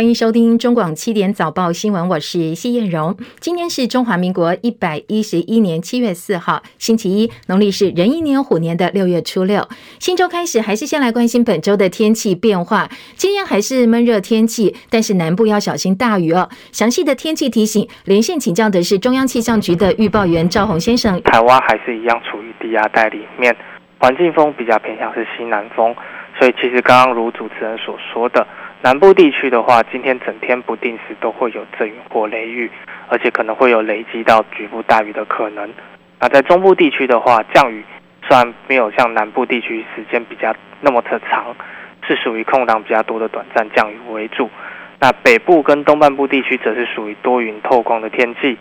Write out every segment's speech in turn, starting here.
欢迎收听中广七点早报新闻，我是谢燕荣。今天是中华民国一百一十一年七月四号，星期一，农历是壬寅年虎年的六月初六。新周开始，还是先来关心本周的天气变化。今天还是闷热天气，但是南部要小心大雨哦。详细的天气提醒，连线请教的是中央气象局的预报员赵宏先生。台湾还是一样处于低压带里面，环境风比较偏向是西南风，所以其实刚刚如主持人所说的。南部地区的话，今天整天不定时都会有阵雨或雷雨，而且可能会有累积到局部大雨的可能。那在中部地区的话，降雨虽然没有像南部地区时间比较那么的长，是属于空档比较多的短暂降雨为主。那北部跟东半部地区则是属于多云透光的天气，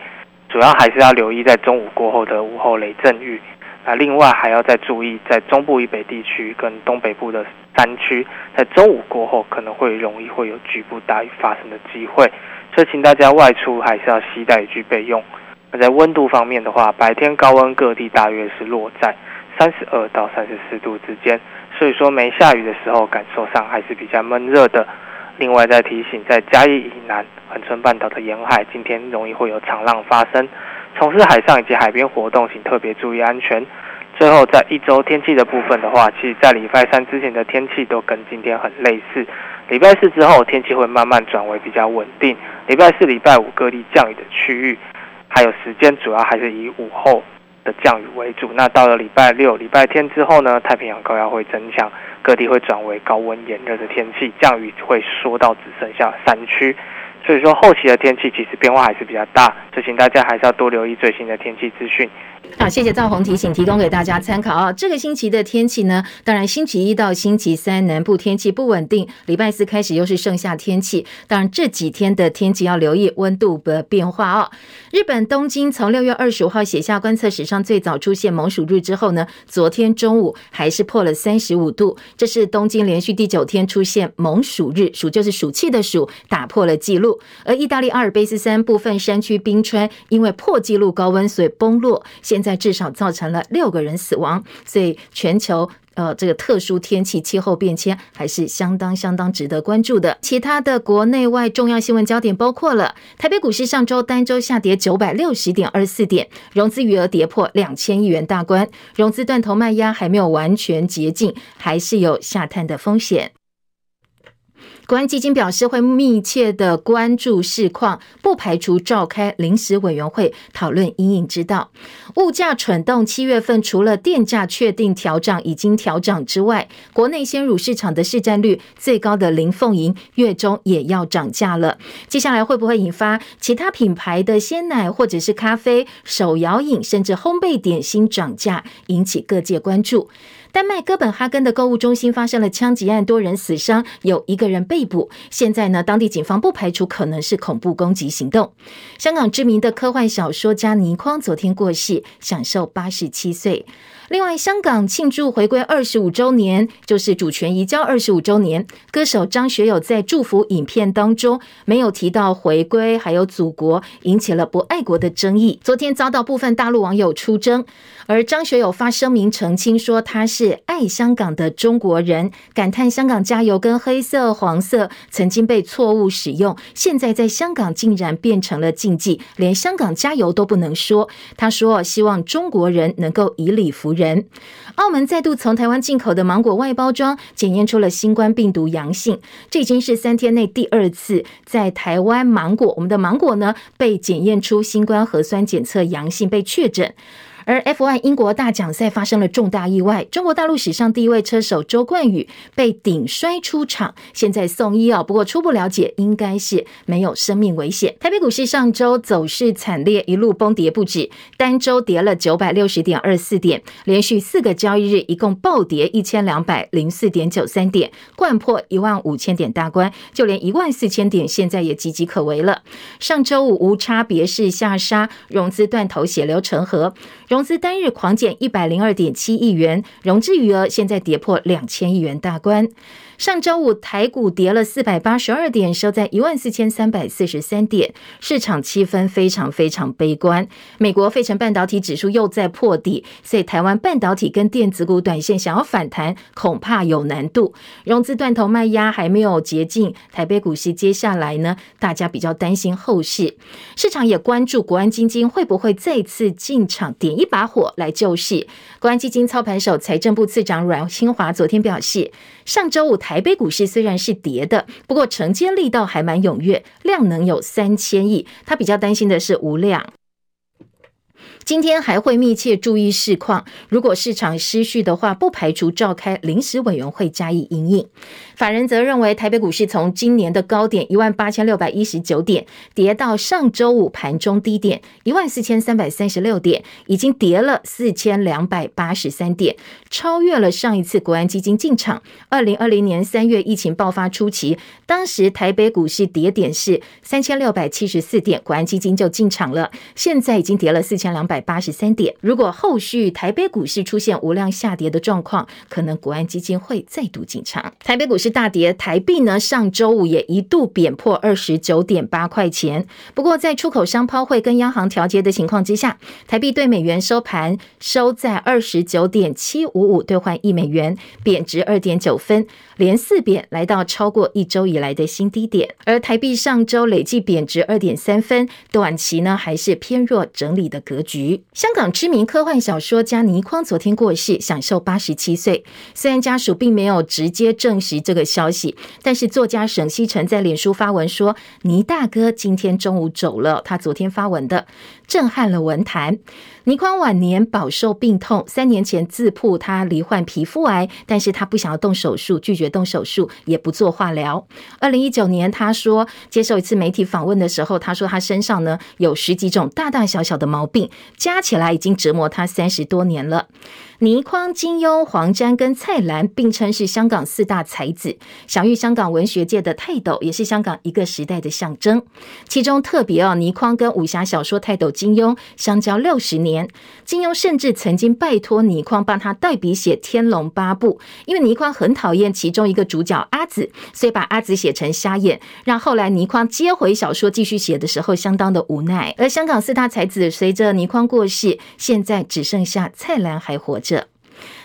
主要还是要留意在中午过后的午后雷阵雨。那另外还要再注意，在中部以北地区跟东北部的山区，在中午过后可能会容易会有局部大雨发生的机会，所以请大家外出还是要携带雨具备用。那在温度方面的话，白天高温各地大约是落在三十二到三十四度之间，所以说没下雨的时候，感受上还是比较闷热的。另外再提醒，在嘉义以南、恒春半岛的沿海，今天容易会有长浪发生。从事海上以及海边活动，请特别注意安全。最后，在一周天气的部分的话，其实，在礼拜三之前的天气都跟今天很类似。礼拜四之后，天气会慢慢转为比较稳定。礼拜四、礼拜五各地降雨的区域，还有时间，主要还是以午后的降雨为主。那到了礼拜六、礼拜天之后呢，太平洋高压会增强，各地会转为高温炎热的天气，降雨会缩到只剩下山区。所以说，后期的天气其实变化还是比较大，就请大家还是要多留意最新的天气资讯。好，谢谢赵红提醒，提供给大家参考啊。这个星期的天气呢，当然星期一到星期三南部天气不稳定，礼拜四开始又是盛夏天气。当然这几天的天气要留意温度的变化哦。日本东京从六月二十五号写下观测史上最早出现猛暑日之后呢，昨天中午还是破了三十五度，这是东京连续第九天出现猛暑日，暑就是暑气的暑，打破了纪录。而意大利阿尔卑斯山部分山区冰川因为破纪录高温，所以崩落。现在至少造成了六个人死亡，所以全球呃这个特殊天气气候变迁还是相当相当值得关注的。其他的国内外重要新闻焦点包括了台北股市上周单周下跌九百六十点二四点，融资余额跌破两千亿元大关，融资断头卖压还没有完全洁净，还是有下探的风险。国安基金表示会密切的关注市况，不排除召开临时委员会讨论阴影之道。物价蠢动，七月份除了电价确定调涨已经调涨之外，国内鲜乳市场的市占率最高的林凤营月中也要涨价了。接下来会不会引发其他品牌的鲜奶或者是咖啡、手摇饮甚至烘焙点心涨价，引起各界关注。丹麦哥本哈根的购物中心发生了枪击案，多人死伤，有一个人被捕。现在呢，当地警方不排除可能是恐怖攻击行动。香港知名的科幻小说家倪匡昨天过世，享受八十七岁。另外，香港庆祝回归二十五周年，就是主权移交二十五周年。歌手张学友在祝福影片当中没有提到回归，还有祖国，引起了不爱国的争议。昨天遭到部分大陆网友出征，而张学友发声明澄清说他是爱香港的中国人，感叹香港加油跟黑色、黄色曾经被错误使用，现在在香港竟然变成了禁忌，连香港加油都不能说。他说希望中国人能够以理服人。澳门再度从台湾进口的芒果外包装检验出了新冠病毒阳性，这已经是三天内第二次在台湾芒果，我们的芒果呢被检验出新冠核酸检测阳性，被确诊。而 F1 英国大奖赛发生了重大意外，中国大陆史上第一位车手周冠宇被顶摔出场，现在送医哦。不过初步了解，应该是没有生命危险。台北股市上周走势惨烈，一路崩跌不止，单周跌了九百六十点二四点，连续四个交易日一共暴跌一千两百零四点九三点，掼破一万五千点大关，就连一万四千点现在也岌岌可危了。上周五无差别式下杀，融资断头，血流成河。融资单日狂减一百零二点七亿元，融资余额现在跌破两千亿元大关。上周五台股跌了四百八十二点，收在一万四千三百四十三点，市场气氛非常非常悲观。美国费城半导体指数又在破底，所以台湾半导体跟电子股短线想要反弹，恐怕有难度。融资断头卖压还没有竭尽，台北股市接下来呢，大家比较担心后市，市场也关注国安基金会不会再次进场点一把火来救市。国安基金操盘手财政部次长阮清华昨天表示，上周五台北股市虽然是跌的，不过承接力道还蛮踊跃，量能有三千亿。他比较担心的是无量。今天还会密切注意市况，如果市场失序的话，不排除召开临时委员会加以因应。法人则认为，台北股市从今年的高点一万八千六百一十九点跌到上周五盘中低点一万四千三百三十六点，已经跌了四千两百八十三点，超越了上一次国安基金进场二零二零年三月疫情爆发初期，当时台北股市跌点是三千六百七十四点，国安基金就进场了，现在已经跌了四千两百。八十三点。如果后续台北股市出现无量下跌的状况，可能国安基金会再度进场。台北股市大跌，台币呢上周五也一度贬破二十九点八块钱。不过在出口商抛汇跟央行调节的情况之下，台币对美元收盘收在二十九点七五五兑换一美元，贬值二点九分，连四贬来到超过一周以来的新低点。而台币上周累计贬值二点三分，短期呢还是偏弱整理的格局。香港知名科幻小说家倪匡昨天过世，享受八十七岁。虽然家属并没有直接证实这个消息，但是作家沈西城在脸书发文说：“倪大哥今天中午走了。”他昨天发文的，震撼了文坛。倪匡晚年饱受病痛，三年前自曝他罹患皮肤癌，但是他不想要动手术，拒绝动手术，也不做化疗。二零一九年，他说接受一次媒体访问的时候，他说他身上呢有十几种大大小小的毛病，加起来已经折磨他三十多年了。倪匡、金庸、黄沾跟蔡澜并称是香港四大才子，享誉香港文学界的泰斗，也是香港一个时代的象征。其中特别哦，倪匡跟武侠小说泰斗金庸相交六十年，金庸甚至曾经拜托倪匡帮他代笔写《天龙八部》，因为倪匡很讨厌其中一个主角阿紫，所以把阿紫写成瞎眼，让后来倪匡接回小说继续写的时候相当的无奈。而香港四大才子随着倪匡过世，现在只剩下蔡澜还活着。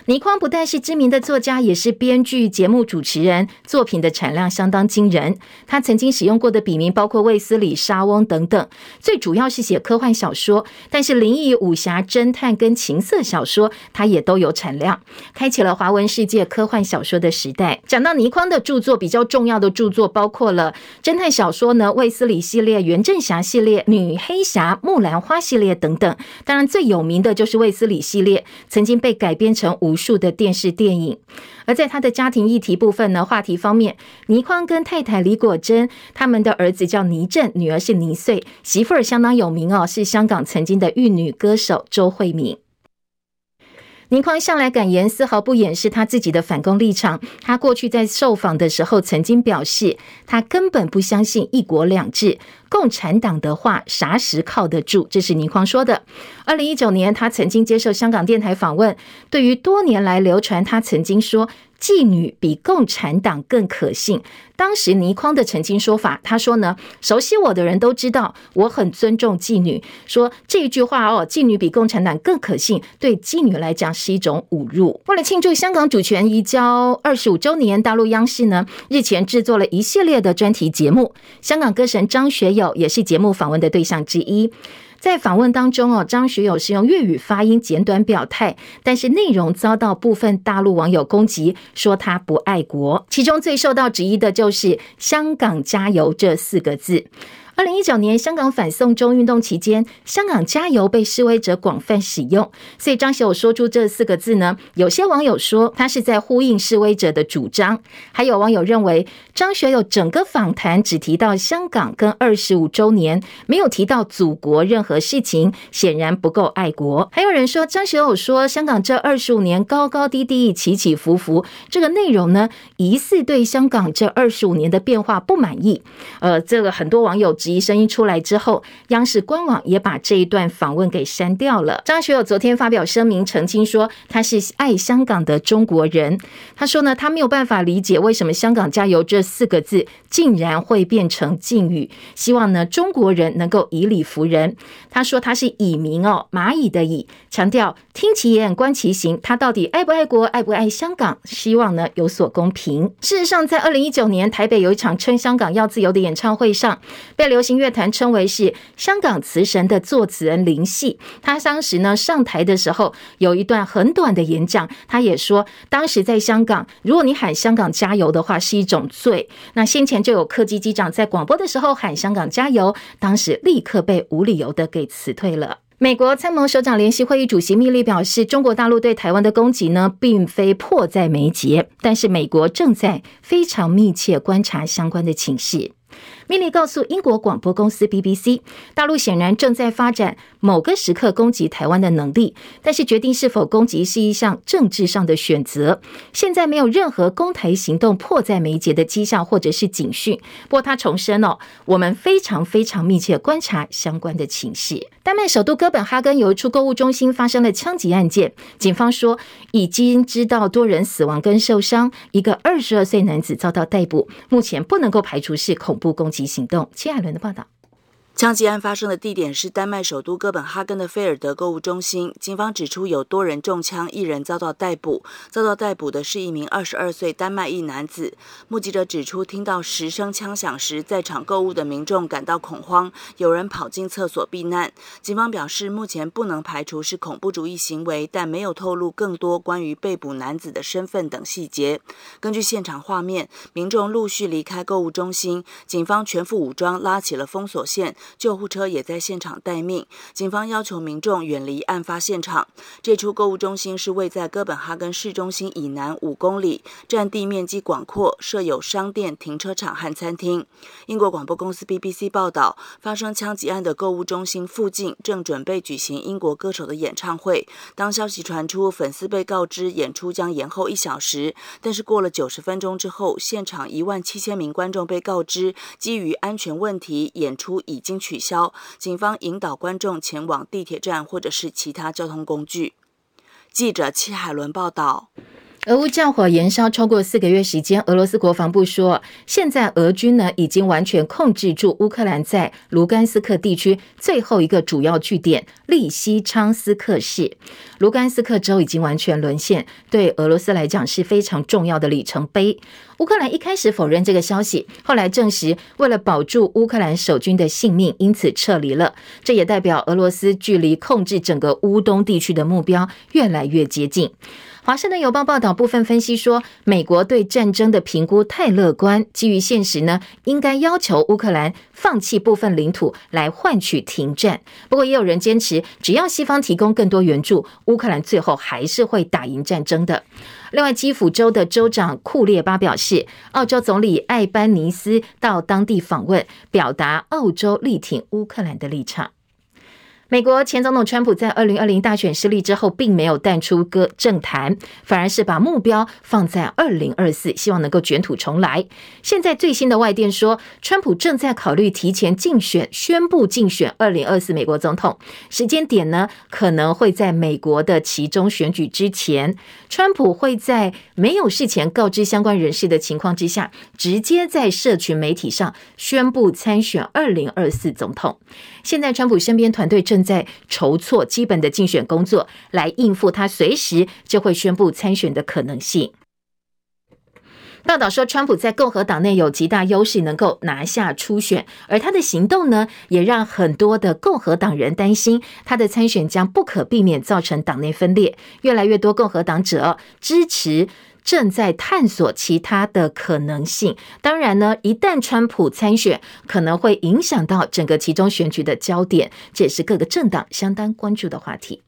倪匡不但是知名的作家，也是编剧、节目主持人，作品的产量相当惊人。他曾经使用过的笔名包括卫斯理、莎翁等等，最主要是写科幻小说，但是灵异、武侠、侦探跟情色小说，他也都有产量，开启了华文世界科幻小说的时代。讲到倪匡的著作，比较重要的著作包括了侦探小说呢，卫斯理系列、袁振侠系列、女黑侠、木兰花系列等等。当然最有名的就是卫斯理系列，曾经被改编成武无数的电视电影，而在他的家庭议题部分呢，话题方面，倪匡跟太太李果珍，他们的儿子叫倪震，女儿是倪穗，媳妇儿相当有名哦，是香港曾经的玉女歌手周慧敏。倪匡向来敢言，丝毫不掩饰他自己的反攻立场。他过去在受访的时候曾经表示，他根本不相信一国两制。共产党的话啥时靠得住？这是倪匡说的。二零一九年，他曾经接受香港电台访问，对于多年来流传他曾经说妓女比共产党更可信。当时倪匡的澄清说法，他说呢，熟悉我的人都知道我很尊重妓女。说这一句话哦，妓女比共产党更可信，对妓女来讲是一种侮辱。为了庆祝香港主权移交二十五周年，大陆央视呢日前制作了一系列的专题节目，香港歌神张学友。也是节目访问的对象之一。在访问当中哦，张学友是用粤语发音简短表态，但是内容遭到部分大陆网友攻击，说他不爱国。其中最受到质疑的就是“香港加油”这四个字。二零一九年香港反送中运动期间，香港加油被示威者广泛使用，所以张学友说出这四个字呢，有些网友说他是在呼应示威者的主张，还有网友认为张学友整个访谈只提到香港跟二十五周年，没有提到祖国任何事情，显然不够爱国。还有人说张学友说香港这二十五年高高低低、起起伏伏，这个内容呢，疑似对香港这二十五年的变化不满意。呃，这个很多网友。质疑声音出来之后，央视官网也把这一段访问给删掉了。张学友昨天发表声明澄清说，他是爱香港的中国人。他说呢，他没有办法理解为什么“香港加油”这四个字竟然会变成禁语，希望呢中国人能够以理服人。他说他是蚁民哦，蚂蚁的蚁，强调听其言观其行，他到底爱不爱国，爱不爱香港？希望呢有所公平。事实上，在二零一九年台北有一场称香港要自由的演唱会上，被流行乐坛称为是香港词神的作词人林夕。他当时呢上台的时候有一段很短的演讲，他也说，当时在香港，如果你喊香港加油的话是一种罪。那先前就有客机机长在广播的时候喊香港加油，当时立刻被无理由的给辞退了。美国参谋首长联席会议主席密利表示，中国大陆对台湾的攻击呢，并非迫在眉睫，但是美国正在非常密切观察相关的情势。米利告诉英国广播公司 BBC，大陆显然正在发展某个时刻攻击台湾的能力，但是决定是否攻击是一项政治上的选择。现在没有任何攻台行动迫在眉睫的迹象或者是警讯。不过他重申哦，我们非常非常密切观察相关的情势。丹麦首都哥本哈根有一处购物中心发生了枪击案件，警方说已经知道多人死亡跟受伤，一个二十二岁男子遭到逮捕，目前不能够排除是恐怖攻击。行动，谢海伦的报道。枪击案发生的地点是丹麦首都哥本哈根的菲尔德购物中心。警方指出，有多人中枪，一人遭到逮捕。遭到逮捕的是一名二十二岁丹麦裔男子。目击者指出，听到十声枪响时，在场购物的民众感到恐慌，有人跑进厕所避难。警方表示，目前不能排除是恐怖主义行为，但没有透露更多关于被捕男子的身份等细节。根据现场画面，民众陆续离开购物中心，警方全副武装拉起了封锁线。救护车也在现场待命，警方要求民众远离案发现场。这处购物中心是位在哥本哈根市中心以南五公里，占地面积广阔，设有商店、停车场和餐厅。英国广播公司 BBC 报道，发生枪击案的购物中心附近正准备举行英国歌手的演唱会。当消息传出，粉丝被告知演出将延后一小时，但是过了九十分钟之后，现场一万七千名观众被告知，基于安全问题，演出已经。取消，警方引导观众前往地铁站或者是其他交通工具。记者戚海伦报道。俄乌战火延烧超过四个月时间，俄罗斯国防部说，现在俄军呢已经完全控制住乌克兰在卢甘斯克地区最后一个主要据点利西昌斯克市。卢甘斯克州已经完全沦陷，对俄罗斯来讲是非常重要的里程碑。乌克兰一开始否认这个消息，后来证实为了保住乌克兰守军的性命，因此撤离了。这也代表俄罗斯距离控制整个乌东地区的目标越来越接近。华盛顿邮报报道，部分分析说，美国对战争的评估太乐观。基于现实呢，应该要求乌克兰放弃部分领土来换取停战。不过，也有人坚持，只要西方提供更多援助，乌克兰最后还是会打赢战争的。另外，基辅州的州长库列巴表示，澳洲总理艾班尼斯到当地访问，表达澳洲力挺乌克兰的立场。美国前总统川普在二零二零大选失利之后，并没有淡出歌政坛，反而是把目标放在二零二四，希望能够卷土重来。现在最新的外电说，川普正在考虑提前竞选，宣布竞选二零二四美国总统，时间点呢，可能会在美国的期中选举之前。川普会在没有事前告知相关人士的情况之下，直接在社群媒体上宣布参选二零二四总统。现在，川普身边团队正正在筹措基本的竞选工作，来应付他随时就会宣布参选的可能性。报道说，川普在共和党内有极大优势，能够拿下初选，而他的行动呢，也让很多的共和党人担心，他的参选将不可避免造成党内分裂。越来越多共和党者支持。正在探索其他的可能性。当然呢，一旦川普参选，可能会影响到整个其中选举的焦点，这也是各个政党相当关注的话题。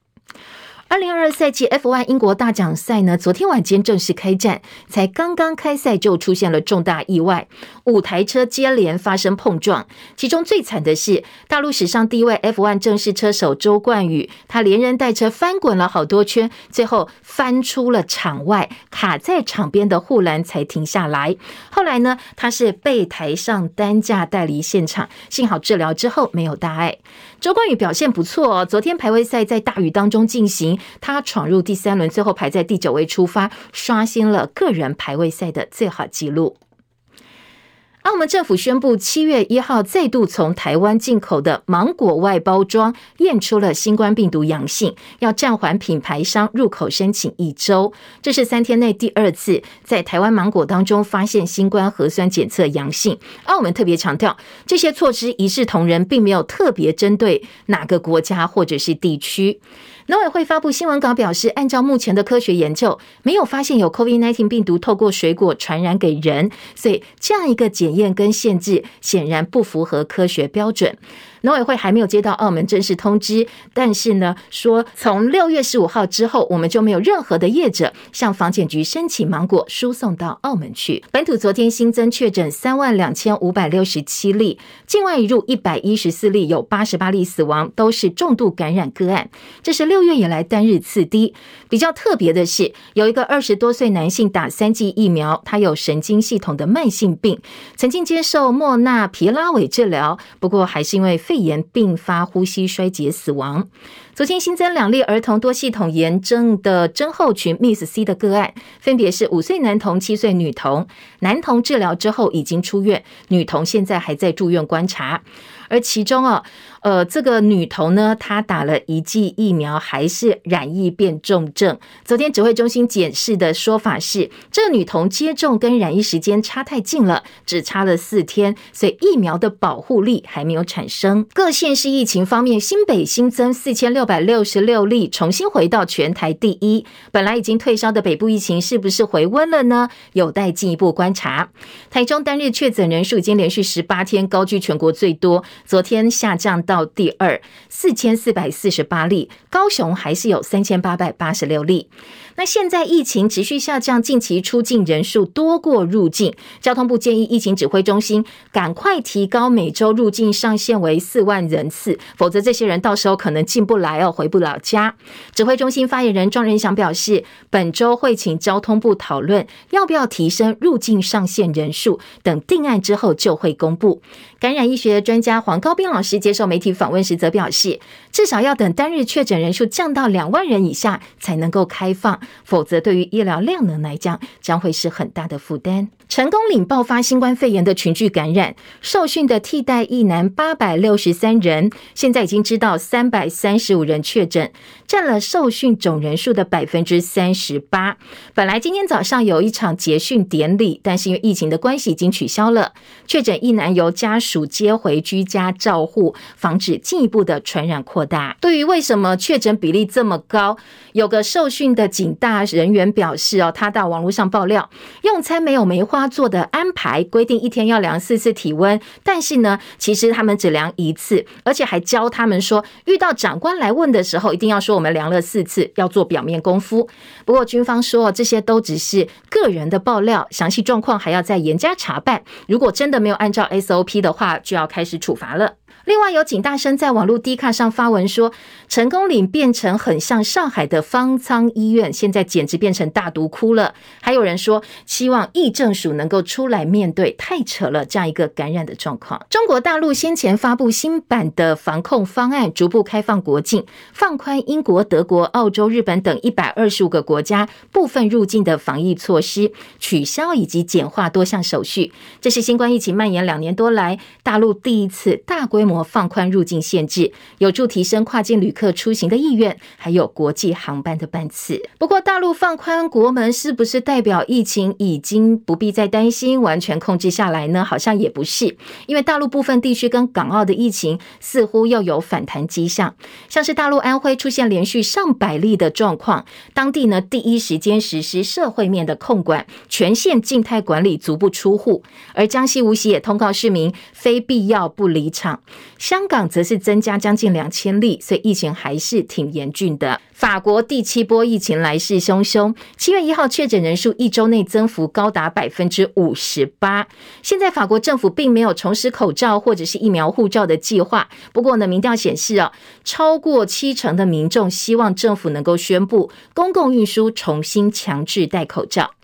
二零二二赛季 F1 英国大奖赛呢，昨天晚间正式开战，才刚刚开赛就出现了重大意外，五台车接连发生碰撞。其中最惨的是大陆史上第一位 F1 正式车手周冠宇，他连人带车翻滚了好多圈，最后翻出了场外，卡在场边的护栏才停下来。后来呢，他是被抬上担架带离现场，幸好治疗之后没有大碍。周冠宇表现不错哦，昨天排位赛在大雨当中进行，他闯入第三轮，最后排在第九位出发，刷新了个人排位赛的最好纪录。澳门政府宣布，七月一号再度从台湾进口的芒果外包装验出了新冠病毒阳性，要暂缓品牌商入口申请一周。这是三天内第二次在台湾芒果当中发现新冠核酸检测阳性。澳门特别强调，这些措施一视同仁，并没有特别针对哪个国家或者是地区。农委会发布新闻稿表示，按照目前的科学研究，没有发现有 COVID-19 病毒透过水果传染给人，所以这样一个检验跟限制显然不符合科学标准。农委会还没有接到澳门正式通知，但是呢，说从六月十五号之后，我们就没有任何的业者向防检局申请芒果输送到澳门去。本土昨天新增确诊三万两千五百六十七例，境外移入一百一十四例，有八十八例死亡，都是重度感染个案。这是六月以来单日次低。比较特别的是，有一个二十多岁男性打三剂疫苗，他有神经系统的慢性病，曾经接受莫纳皮拉韦治疗，不过还是因为肺肺炎并发呼吸衰竭死亡。昨天新增两例儿童多系统炎症的症候群 （Miss C） 的个案，分别是五岁男童、七岁女童。男童治疗之后已经出院，女童现在还在住院观察。而其中啊，呃，这个女童呢，她打了一剂疫苗，还是染疫变重症。昨天指挥中心解释的说法是，这个女童接种跟染疫时间差太近了，只差了四天，所以疫苗的保护力还没有产生。各县市疫情方面，新北新增四千六百六十六例，重新回到全台第一。本来已经退烧的北部疫情是不是回温了呢？有待进一步观察。台中单日确诊人数已经连续十八天高居全国最多。昨天下降到第二，四千四百四十八例，高雄还是有三千八百八十六例。那现在疫情持续下降，近期出境人数多过入境。交通部建议疫情指挥中心赶快提高每周入境上限为四万人次，否则这些人到时候可能进不来哦，回不了家。指挥中心发言人庄仁祥表示，本周会请交通部讨论要不要提升入境上限人数，等定案之后就会公布。感染医学专家黄高斌老师接受媒体访问时则表示，至少要等单日确诊人数降到两万人以下，才能够开放。否则，对于医疗量能来讲，将会是很大的负担。成功岭爆发新冠肺炎的群聚感染，受训的替代役男八百六十三人，现在已经知道三百三十五人确诊，占了受训总人数的百分之三十八。本来今天早上有一场结训典礼，但是因为疫情的关系已经取消了。确诊一男由家属接回居家照护，防止进一步的传染扩大。对于为什么确诊比例这么高，有个受训的警大人员表示哦，他到网络上爆料，用餐没有梅花。他做的安排规定一天要量四次体温，但是呢，其实他们只量一次，而且还教他们说，遇到长官来问的时候，一定要说我们量了四次，要做表面功夫。不过军方说，这些都只是个人的爆料，详细状况还要再严加查办。如果真的没有按照 SOP 的话，就要开始处罚了。另外有警大生在网络 D 卡上发文说，成功岭变成很像上海的方舱医院，现在简直变成大毒窟了。还有人说，希望疫政署能够出来面对，太扯了这样一个感染的状况。中国大陆先前发布新版的防控方案，逐步开放国境，放宽英国、德国、澳洲、日本等一百二十五个国家部分入境的防疫措施，取消以及简化多项手续。这是新冠疫情蔓延两年多来，大陆第一次大规模。放宽入境限制，有助提升跨境旅客出行的意愿，还有国际航班的班次。不过，大陆放宽国门是不是代表疫情已经不必再担心，完全控制下来呢？好像也不是，因为大陆部分地区跟港澳的疫情似乎又有反弹迹象，像是大陆安徽出现连续上百例的状况，当地呢第一时间实施社会面的控管，全县静态管理，足不出户。而江西无锡也通告市民，非必要不离场。香港则是增加将近两千例，所以疫情还是挺严峻的。法国第七波疫情来势汹汹，七月一号确诊人数一周内增幅高达百分之五十八。现在法国政府并没有重施口罩或者是疫苗护照的计划，不过呢，民调显示啊，超过七成的民众希望政府能够宣布公共运输重新强制戴口罩。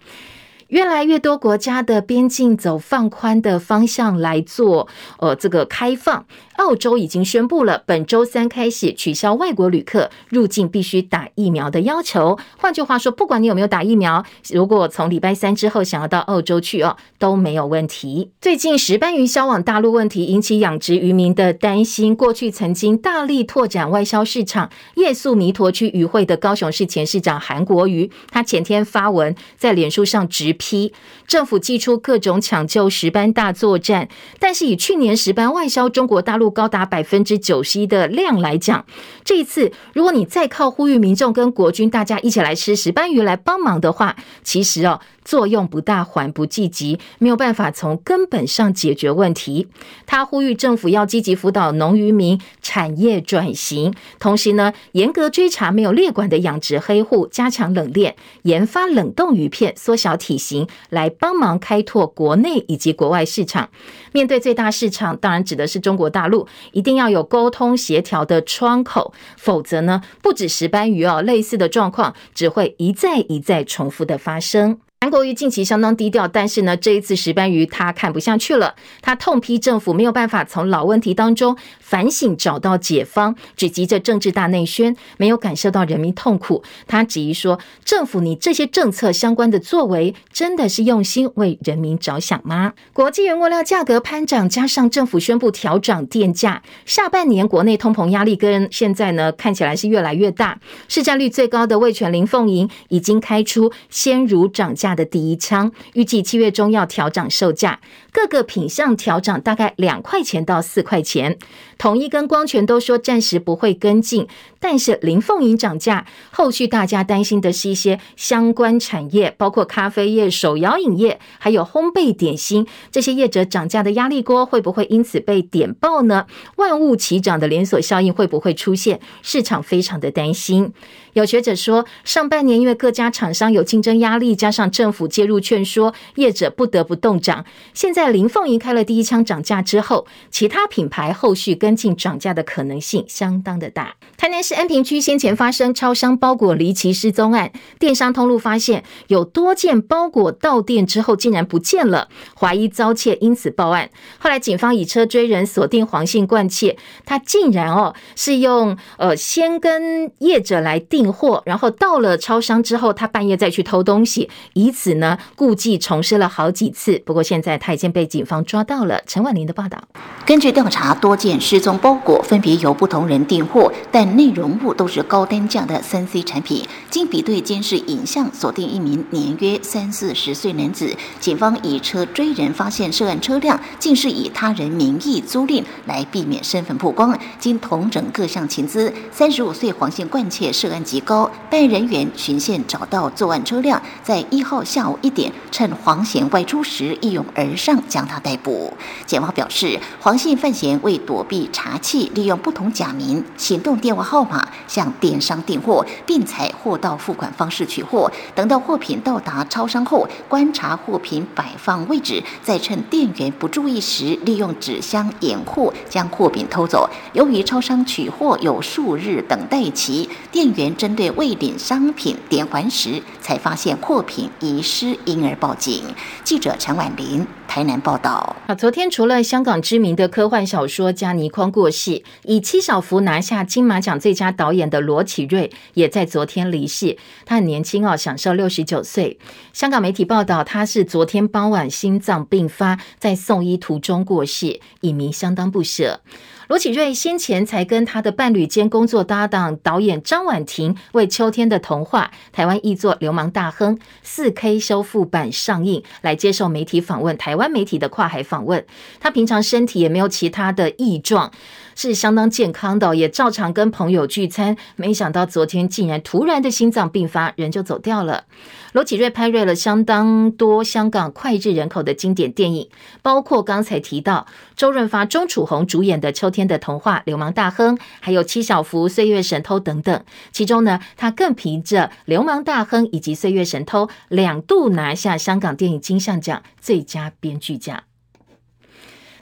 越来越多国家的边境走放宽的方向来做，呃，这个开放。澳洲已经宣布了，本周三开始取消外国旅客入境必须打疫苗的要求。换句话说，不管你有没有打疫苗，如果从礼拜三之后想要到澳洲去哦，都没有问题。最近石斑鱼销往大陆问题引起养殖渔民的担心。过去曾经大力拓展外销市场，夜宿弥陀区渔会的高雄市前市长韩国瑜，他前天发文在脸书上直批政府祭出各种抢救石斑大作战，但是以去年石斑外销中国大陆。高达百分之九十一的量来讲，这一次如果你再靠呼吁民众跟国军大家一起来吃石斑鱼来帮忙的话，其实哦。作用不大，缓不济急，没有办法从根本上解决问题。他呼吁政府要积极辅导农渔民产业转型，同时呢，严格追查没有列管的养殖黑户，加强冷链研发冷冻鱼片，缩小体型，来帮忙开拓国内以及国外市场。面对最大市场，当然指的是中国大陆，一定要有沟通协调的窗口，否则呢，不止石斑鱼哦，类似的状况只会一再一再重复的发生。韩国瑜近期相当低调，但是呢，这一次石斑鱼他看不下去了，他痛批政府没有办法从老问题当中反省找到解方，只急着政治大内宣，没有感受到人民痛苦。他质疑说，政府你这些政策相关的作为，真的是用心为人民着想吗？国际原物料价格攀涨，加上政府宣布调涨电价，下半年国内通膨压力跟现在呢看起来是越来越大。市占率最高的味全林凤营已经开出鲜乳涨价的第一枪，预计七月中要调涨售价，各个品项调涨大概两块钱到四块钱。统一跟光泉都说暂时不会跟进，但是林凤营涨价，后续大家担心的是一些相关产业，包括咖啡业、手摇饮业，还有烘焙点心这些业者涨价的压力锅会不会因此被点爆呢？万物齐涨的连锁效应会不会出现？市场非常的担心。有学者说，上半年因为各家厂商有竞争压力，加上政府介入劝说，业者不得不动涨。现在在林凤营开了第一枪涨价之后，其他品牌后续跟进涨价的可能性相当的大。台南市安平区先前发生超商包裹离奇失踪案，电商通路发现有多件包裹到店之后竟然不见了，怀疑遭窃，因此报案。后来警方以车追人，锁定黄姓惯窃，他竟然哦是用呃先跟业者来订货，然后到了超商之后，他半夜再去偷东西，以此呢故伎重施了好几次。不过现在他已经被警方抓到了。陈婉玲的报道，根据调查，多件失踪包裹分别由不同人订货，但内容物都是高单价的三 C 产品。经比对监视影像，锁定一名年约三四十岁男子。警方以车追人，发现涉案车辆竟是以他人名义租赁，来避免身份曝光。经统整各项情资，三十五岁黄姓惯窃涉案极高。办案人员循线找到作案车辆，在一号下午一点，趁黄贤外出时一拥而上，将他逮捕。检方表示，黄姓犯嫌为躲避查缉，利用不同假名、行动电话号码向电商订货，并采货到付款方式取货。等到货品到达超商后，观察货品摆放位置，再趁店员不注意时，利用纸箱掩护，将货品偷走。由于超商取货有数日等待期，店员针对未领商品点还时，才发现货品遗失，因而报警。记者陈婉玲。台南报道。啊，昨天除了香港知名的科幻小说家倪匡过世，以七小福拿下金马奖最佳导演的罗启锐也在昨天离世。他很年轻哦，享寿六十九岁。香港媒体报道，他是昨天傍晚心脏病发，在送医途中过世，影迷相当不舍。罗启瑞先前才跟他的伴侣兼工作搭档导演张婉婷为《秋天的童话》台湾译作《流氓大亨》四 K 修复版上映，来接受媒体访问。台湾。湾媒体的跨海访问。他平常身体也没有其他的异状。是相当健康的，也照常跟朋友聚餐。没想到昨天竟然突然的心脏病发，人就走掉了。罗启锐拍摄了相当多香港脍炙人口的经典电影，包括刚才提到周润发、钟楚红主演的《秋天的童话》《流氓大亨》，还有七小福《岁月神偷》等等。其中呢，他更凭着《流氓大亨》以及《岁月神偷》两度拿下香港电影金像奖最佳编剧奖。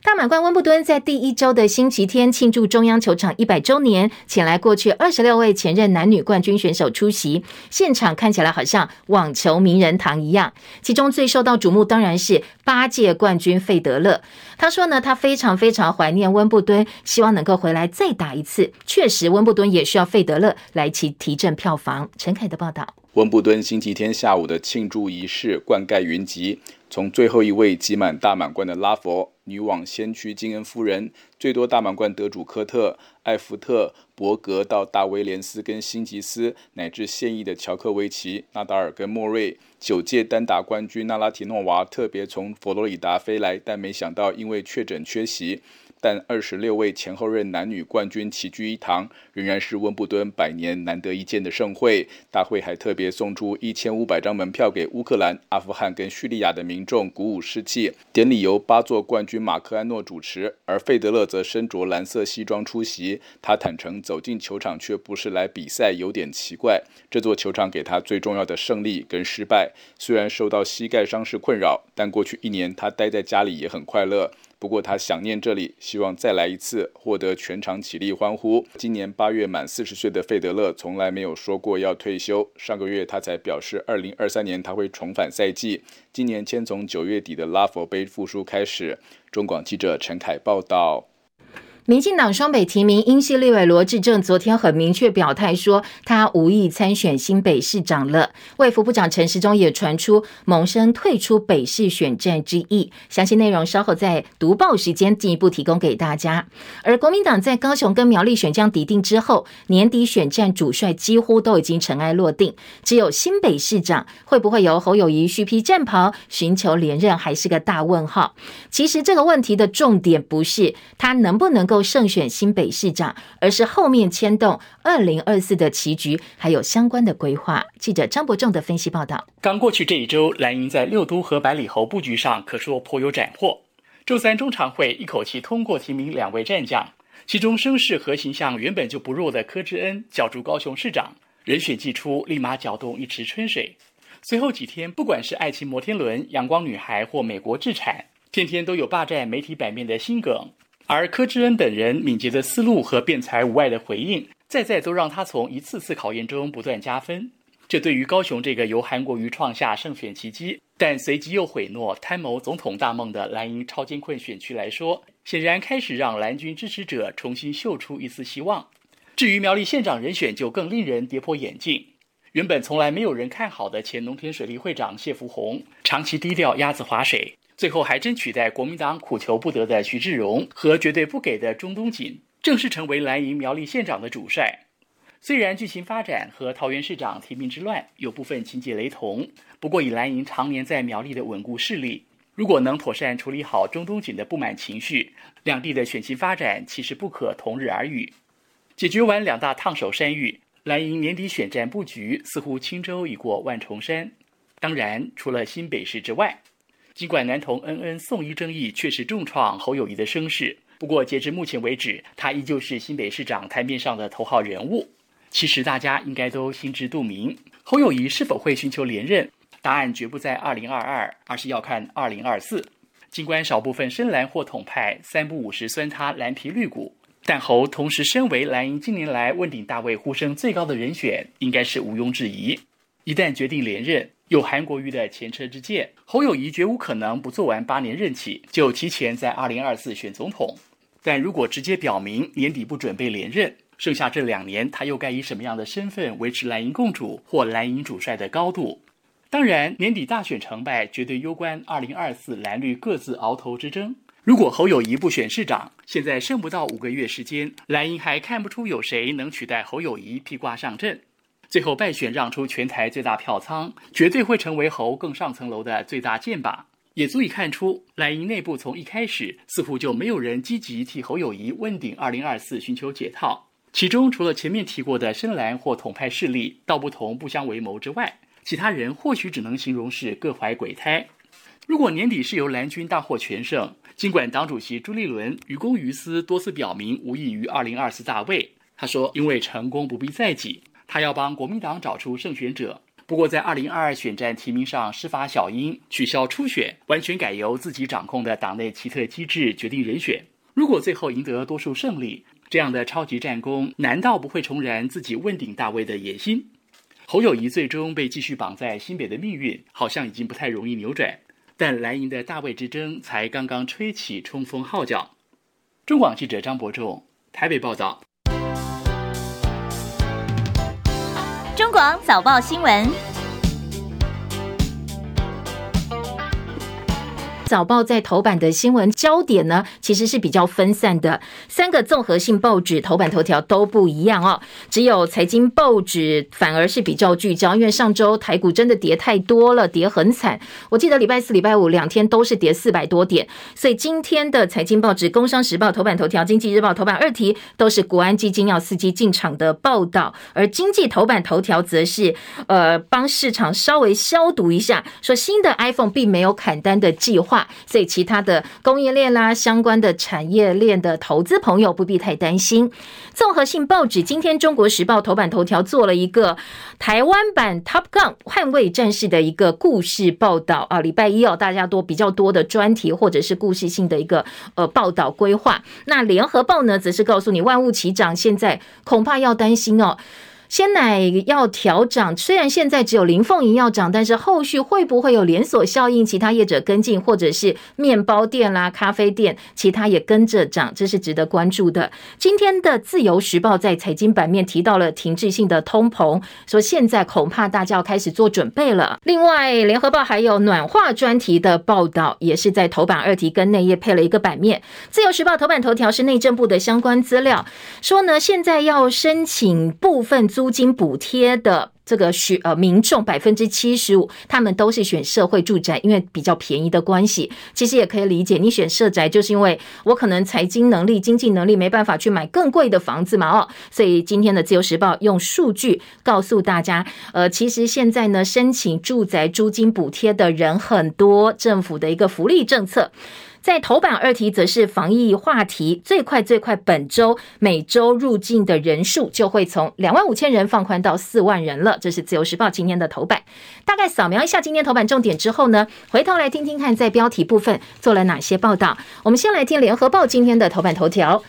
大满贯温布敦在第一周的星期天庆祝中央球场一百周年，请来过去二十六位前任男女冠军选手出席，现场看起来好像网球名人堂一样。其中最受到瞩目当然是八届冠军费德勒。他说呢，他非常非常怀念温布敦，希望能够回来再打一次。确实，温布敦也需要费德勒来其提振票房。陈凯的报道。温布敦星期天下午的庆祝仪式冠盖云集，从最后一位集满大满贯的拉佛。女网先驱金恩夫人，最多大满贯得主科特、艾弗特、伯格到大威廉斯跟辛吉斯，乃至现役的乔克维奇、纳达尔跟莫瑞，九届单打冠军纳拉提诺娃特别从佛罗里达飞来，但没想到因为确诊缺席。但二十六位前后任男女冠军齐聚一堂，仍然是温布敦百年难得一见的盛会。大会还特别送出一千五百张门票给乌克兰、阿富汗跟叙利亚的民众，鼓舞士气。典礼由八座冠军马克安诺主持，而费德勒则身着蓝色西装出席。他坦承走进球场却不是来比赛，有点奇怪。这座球场给他最重要的胜利跟失败。虽然受到膝盖伤势困扰，但过去一年他待在家里也很快乐。不过他想念这里，希望再来一次，获得全场起立欢呼。今年八月满四十岁的费德勒从来没有说过要退休，上个月他才表示，二零二三年他会重返赛季。今年先从九月底的拉佛杯复出开始。中广记者陈凯报道。民进党双北提名英系立委罗志政昨天很明确表态说，他无意参选新北市长了。卫福部长陈时中也传出萌生退出北市选战之意。详细内容稍后在读报时间进一步提供给大家。而国民党在高雄跟苗栗选将抵定之后，年底选战主帅几乎都已经尘埃落定，只有新北市长会不会由侯友谊续披战袍寻求连任，还是个大问号。其实这个问题的重点不是他能不能够。胜选新北市长，而是后面牵动二零二四的棋局，还有相关的规划。记者张伯仲的分析报道。刚过去这一周，蓝营在六都和百里侯布局上可说颇有斩获。周三中常会一口气通过提名两位战将，其中声势和形象原本就不弱的柯志恩角逐高雄市长，人选祭出，立马搅动一池春水。随后几天，不管是爱情摩天轮、阳光女孩或美国制产，天天都有霸占媒体版面的新梗。而柯志恩等人敏捷的思路和辩才无碍的回应，再再都让他从一次次考验中不断加分。这对于高雄这个由韩国瑜创下胜选奇迹，但随即又毁诺贪谋总统大梦的蓝营超艰困选区来说，显然开始让蓝军支持者重新嗅出一丝希望。至于苗栗县长人选，就更令人跌破眼镜。原本从来没有人看好的前农田水利会长谢福洪，长期低调鸭子划水。最后还真取代国民党苦求不得的徐志荣和绝对不给的钟东锦，正式成为蓝营苗栗县长的主帅。虽然剧情发展和桃园市长提名之乱有部分情节雷同，不过以蓝营常年在苗栗的稳固势力，如果能妥善处理好钟东锦的不满情绪，两地的选情发展其实不可同日而语。解决完两大烫手山芋，蓝营年底选战布局似乎轻舟已过万重山。当然，除了新北市之外。尽管男童恩恩送医争议确实重创侯友谊的声势，不过截至目前为止，他依旧是新北市长台面上的头号人物。其实大家应该都心知肚明，侯友谊是否会寻求连任，答案绝不在二零二二，而是要看二零二四。尽管少部分深蓝或统派三不五时酸他蓝皮绿骨，但侯同时身为蓝营近年来问鼎大位呼声最高的人选，应该是毋庸置疑。一旦决定连任，有韩国瑜的前车之鉴，侯友谊绝无可能不做完八年任期就提前在二零二四选总统。但如果直接表明年底不准备连任，剩下这两年他又该以什么样的身份维持蓝营共主或蓝营主帅的高度？当然，年底大选成败绝对攸关二零二四蓝绿各自鳌头之争。如果侯友谊不选市长，现在剩不到五个月时间，蓝营还看不出有谁能取代侯友谊披挂上阵。最后败选让出全台最大票仓，绝对会成为侯更上层楼的最大箭靶。也足以看出蓝营内部从一开始似乎就没有人积极替侯友谊问鼎二零二四寻求解套。其中除了前面提过的深蓝或统派势力道不同不相为谋之外，其他人或许只能形容是各怀鬼胎。如果年底是由蓝军大获全胜，尽管党主席朱立伦于公于私多次表明无意于二零二四大位，他说因为成功不必在己，他要帮国民党找出胜选者。不过在二零二二选战提名上施法小英，取消初选，完全改由自己掌控的党内奇特机制决定人选。如果最后赢得多数胜利，这样的超级战功，难道不会重燃自己问鼎大位的野心？侯友谊最终被继续绑在新北的命运，好像已经不太容易扭转。但蓝营的大位之争才刚刚吹起冲锋号角。中广记者张伯仲台北报道。中广早报新闻。早报在头版的新闻焦点呢，其实是比较分散的。三个综合性报纸头版头条都不一样哦，只有财经报纸反而是比较聚焦，因为上周台股真的跌太多了，跌很惨。我记得礼拜四、礼拜五两天都是跌四百多点，所以今天的财经报纸《工商时报》头版头条、《经济日报》头版二题都是国安基金要伺机进场的报道，而经济头版头条则是呃帮市场稍微消毒一下，说新的 iPhone 并没有砍单的计划。所以，其他的供应链啦、相关的产业链的投资朋友不必太担心。综合性报纸今天《中国时报》头版头条做了一个台湾版《Top Gun》捍卫战士的一个故事报道啊。礼拜一哦，大家都比较多的专题或者是故事性的一个呃报道规划。那《联合报》呢，则是告诉你万物齐涨，现在恐怕要担心哦。鲜奶要调涨，虽然现在只有林凤营要涨，但是后续会不会有连锁效应？其他业者跟进，或者是面包店啦、咖啡店，其他也跟着涨，这是值得关注的。今天的自由时报在财经版面提到了停滞性的通膨，说现在恐怕大家要开始做准备了。另外，联合报还有暖化专题的报道，也是在头版二题跟内页配了一个版面。自由时报头版头条是内政部的相关资料，说呢现在要申请部分租。租金补贴的这个选呃民众百分之七十五，他们都是选社会住宅，因为比较便宜的关系。其实也可以理解，你选社宅就是因为我可能财经能力、经济能力没办法去买更贵的房子嘛哦。所以今天的自由时报用数据告诉大家，呃，其实现在呢，申请住宅租金补贴的人很多，政府的一个福利政策。在头版二题则是防疫话题，最快最快，本周每周入境的人数就会从两万五千人放宽到四万人了。这是自由时报今天的头版。大概扫描一下今天头版重点之后呢，回头来听听看在标题部分做了哪些报道。我们先来听联合报今天的头版头条：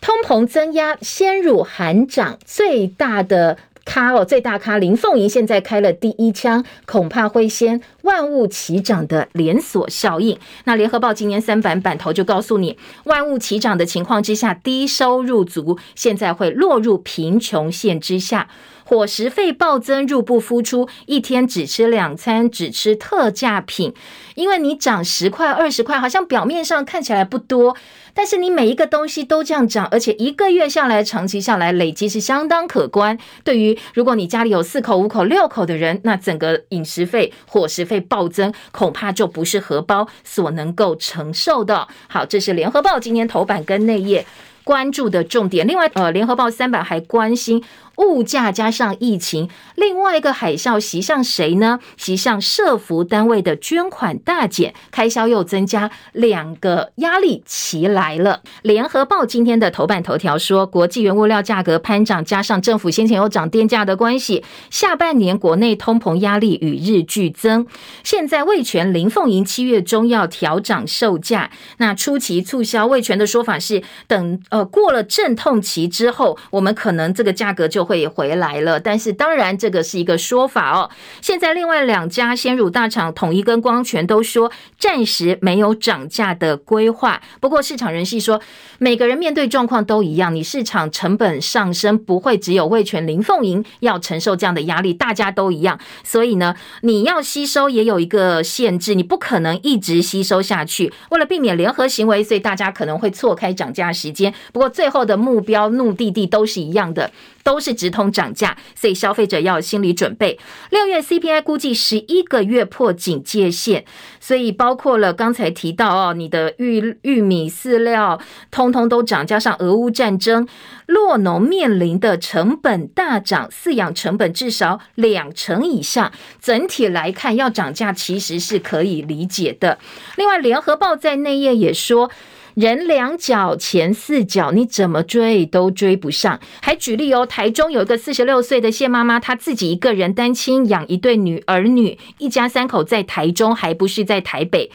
通膨增压，鲜乳含涨最大的。咖哦，最大咖林凤仪现在开了第一枪，恐怕会先万物齐涨的连锁效应。那联合报今年三版版头就告诉你，万物齐涨的情况之下，低收入族现在会落入贫穷线之下。伙食费暴增，入不敷出，一天只吃两餐，只吃特价品，因为你涨十块、二十块，好像表面上看起来不多，但是你每一个东西都这样涨，而且一个月下来、长期下来累积是相当可观。对于如果你家里有四口、五口、六口的人，那整个饮食费、伙食费暴增，恐怕就不是荷包所能够承受的。好，这是联合报今天头版跟内页关注的重点。另外，呃，联合报三版还关心。物价加上疫情，另外一个海啸袭向谁呢？袭向社福单位的捐款大减，开销又增加，两个压力齐来了。联合报今天的头版头条说，国际原物料价格攀涨，加上政府先前有涨电价的关系，下半年国内通膨压力与日俱增。现在味全林凤营七月中要调涨售价，那初期促销味全的说法是，等呃过了阵痛期之后，我们可能这个价格就。会回来了，但是当然这个是一个说法哦。现在另外两家鲜乳大厂统一跟光泉都说暂时没有涨价的规划。不过市场人士说，每个人面对状况都一样，你市场成本上升不会只有味全林凤营要承受这样的压力，大家都一样。所以呢，你要吸收也有一个限制，你不可能一直吸收下去。为了避免联合行为，所以大家可能会错开涨价时间。不过最后的目标目的地都是一样的，都是。直通涨价，所以消费者要有心理准备。六月 CPI 估计十一个月破警戒线，所以包括了刚才提到哦，你的玉玉米饲料通通都涨，加上俄乌战争，酪农面临的成本大涨，饲养成本至少两成以上，整体来看要涨价其实是可以理解的。另外，联合报在内页也说。人两脚钱四脚，你怎么追都追不上。还举例哦，台中有一个四十六岁的谢妈妈，她自己一个人单亲养一对女儿女，一家三口在台中，还不是在台北。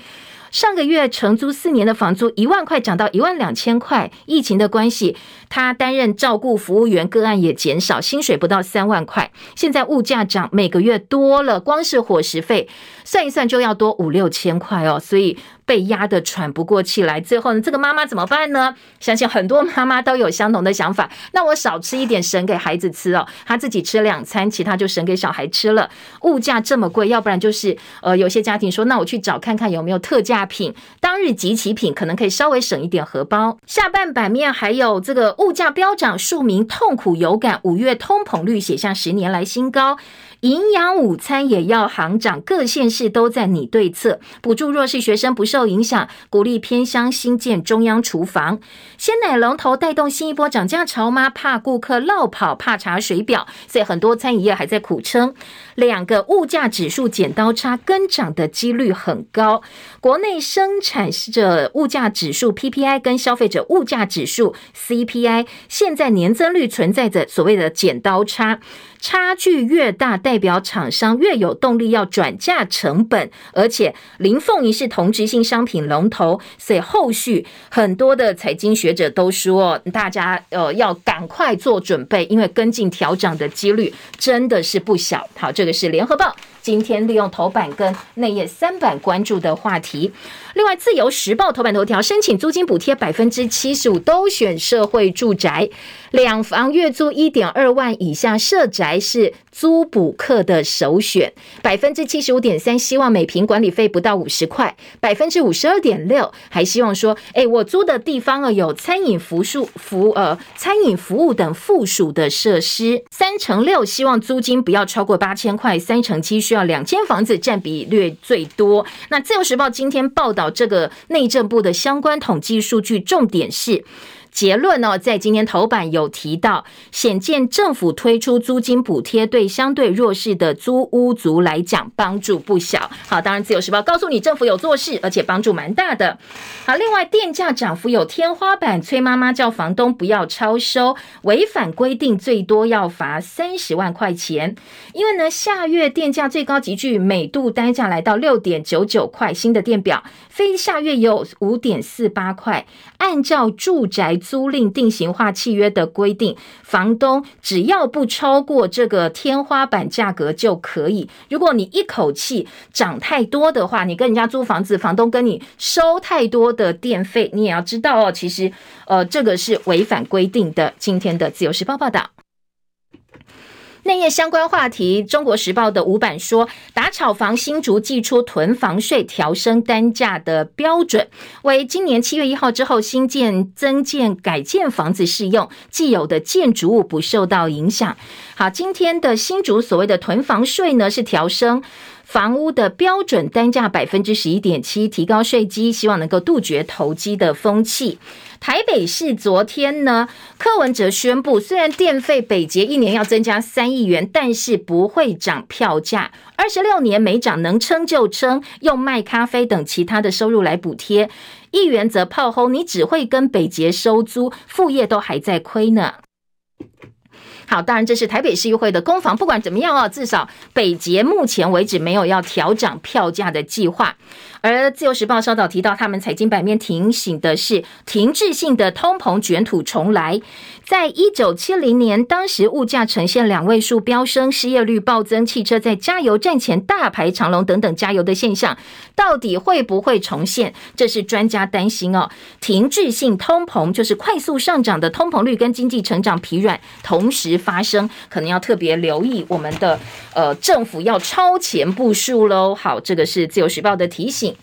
上个月承租四年的房租一万块涨到一万两千块，疫情的关系，他担任照顾服务员个案也减少，薪水不到三万块。现在物价涨，每个月多了，光是伙食费算一算就要多五六千块哦，所以。被压得喘不过气来，最后呢，这个妈妈怎么办呢？相信很多妈妈都有相同的想法。那我少吃一点，省给孩子吃哦。她自己吃两餐，其他就省给小孩吃了。物价这么贵，要不然就是呃，有些家庭说，那我去找看看有没有特价品，当日集齐品，可能可以稍微省一点荷包。下半版面还有这个物价飙涨，庶民痛苦有感，五月通膨率写下十年来新高。营养午餐也要行长，各县市都在拟对策，补助弱势学生不受影响，鼓励偏乡新建中央厨房。鲜奶龙头带动新一波涨价潮吗？怕顾客落跑，怕查水表，所以很多餐饮业还在苦撑。两个物价指数剪刀差，跟涨的几率很高。国内生产者物价指数 PPI 跟消费者物价指数 CPI，现在年增率存在着所谓的剪刀差。差距越大，代表厂商越有动力要转嫁成本，而且林凤仪是同质性商品龙头，所以后续很多的财经学者都说，大家呃要赶快做准备，因为跟进调整的几率真的是不小。好，这个是联合报。今天利用头版跟内页三版关注的话题，另外自由时报头版头条申请租金补贴百分之七十五都选社会住宅，两房月租一点二万以下社宅是租补客的首选，百分之七十五点三希望每坪管理费不到五十块，百分之五十二点六还希望说，哎，我租的地方啊有餐饮服务服呃餐饮服务等附属的设施，三成六希望租金不要超过八千块，三成七需要两间房子占比略最多。那自由时报今天报道这个内政部的相关统计数据，重点是。结论呢，在今天头版有提到，显见政府推出租金补贴，对相对弱势的租屋族来讲帮助不小。好，当然自由时报告诉你，政府有做事，而且帮助蛮大的。好，另外电价涨幅有天花板，崔妈妈叫房东不要超收，违反规定最多要罚三十万块钱。因为呢，下月电价最高级距每度单价来到六点九九块，新的电表，非下月有五点四八块。按照住宅租赁定型化契约的规定，房东只要不超过这个天花板价格就可以。如果你一口气涨太多的话，你跟人家租房子，房东跟你收太多的电费，你也要知道哦。其实，呃，这个是违反规定的。今天的自由时报报道。内页相关话题，《中国时报》的五版说，打炒房新竹祭出囤房税，调升单价的标准，为今年七月一号之后新建、增建、改建房子适用，既有的建筑物不受到影响。好，今天的新竹所谓的囤房税呢，是调升。房屋的标准单价百分之十一点七，提高税基，希望能够杜绝投机的风气。台北市昨天呢，柯文哲宣布，虽然电费北捷一年要增加三亿元，但是不会涨票价，二十六年没涨，能撑就撑，用卖咖啡等其他的收入来补贴。议员则炮轰，你只会跟北捷收租，副业都还在亏呢。好，当然这是台北市议会的攻防。不管怎么样啊，至少北捷目前为止没有要调涨票价的计划。而自由时报稍早提到，他们财经版面提醒的是停滞性的通膨卷土重来。在一九七零年，当时物价呈现两位数飙升，失业率暴增，汽车在加油站前大排长龙等等加油的现象，到底会不会重现？这是专家担心哦。停滞性通膨就是快速上涨的通膨率跟经济成长疲软同时发生，可能要特别留意我们的呃政府要超前部署喽。好，这个是自由时报的提醒。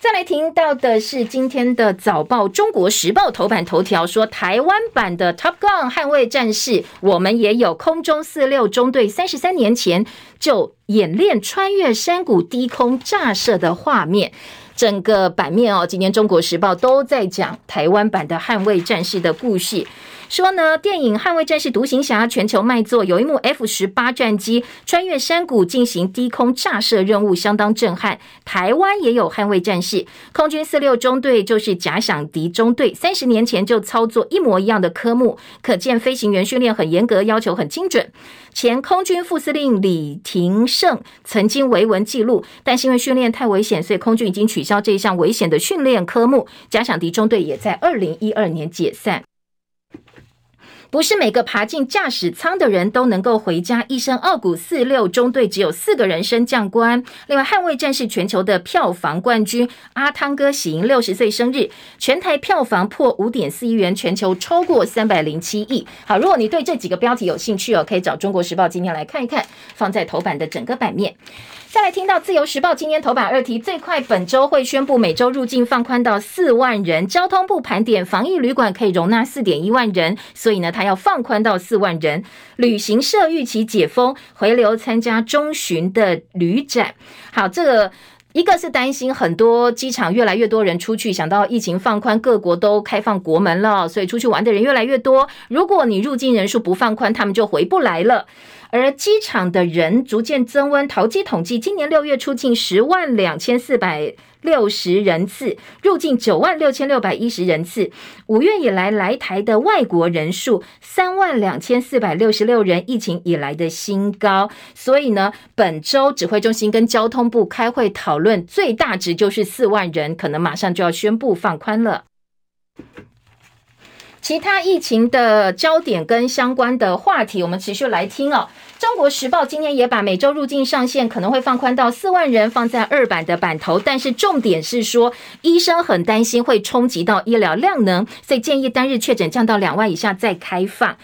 再来听到的是今天的早报《中国时报》头版头条，说台湾版的 Top Gun 捍卫战士，我们也有空中四六中队三十三年前就演练穿越山谷低空炸射的画面。整个版面哦，今天《中国时报》都在讲台湾版的捍卫战士的故事。说呢，电影《捍卫战士独行侠》全球卖座，有一幕 F 十八战机穿越山谷进行低空炸射任务，相当震撼。台湾也有捍卫战士，空军四六中队就是假想敌中队，三十年前就操作一模一样的科目，可见飞行员训练很严格，要求很精准。前空军副司令李廷胜曾经维文记录，但是因为训练太危险，所以空军已经取消这一项危险的训练科目。假想敌中队也在二零一二年解散。不是每个爬进驾驶舱的人都能够回家。一生傲骨四六中队只有四个人升将官。另外，《捍卫战士》全球的票房冠军阿汤哥喜迎六十岁生日，全台票房破五点四亿元，全球超过三百零七亿。好，如果你对这几个标题有兴趣哦，可以找《中国时报》今天来看一看，放在头版的整个版面。再来听到《自由时报》今天头版二题，最快本周会宣布每周入境放宽到四万人。交通部盘点防疫旅馆可以容纳四点一万人，所以呢，它要放宽到四万人。旅行社预期解封，回流参加中旬的旅展。好，这个一个是担心很多机场越来越多人出去，想到疫情放宽，各国都开放国门了，所以出去玩的人越来越多。如果你入境人数不放宽，他们就回不来了。而机场的人逐渐增温，淘机统计，今年六月出境十万两千四百六十人次，入境九万六千六百一十人次。五月以来来台的外国人数三万两千四百六十六人，疫情以来的新高。所以呢，本周指挥中心跟交通部开会讨论，最大值就是四万人，可能马上就要宣布放宽了。其他疫情的焦点跟相关的话题，我们持续来听哦。中国时报今天也把每周入境上限可能会放宽到四万人放在二版的版头，但是重点是说，医生很担心会冲击到医疗量能，所以建议单日确诊降到两万以下再开放。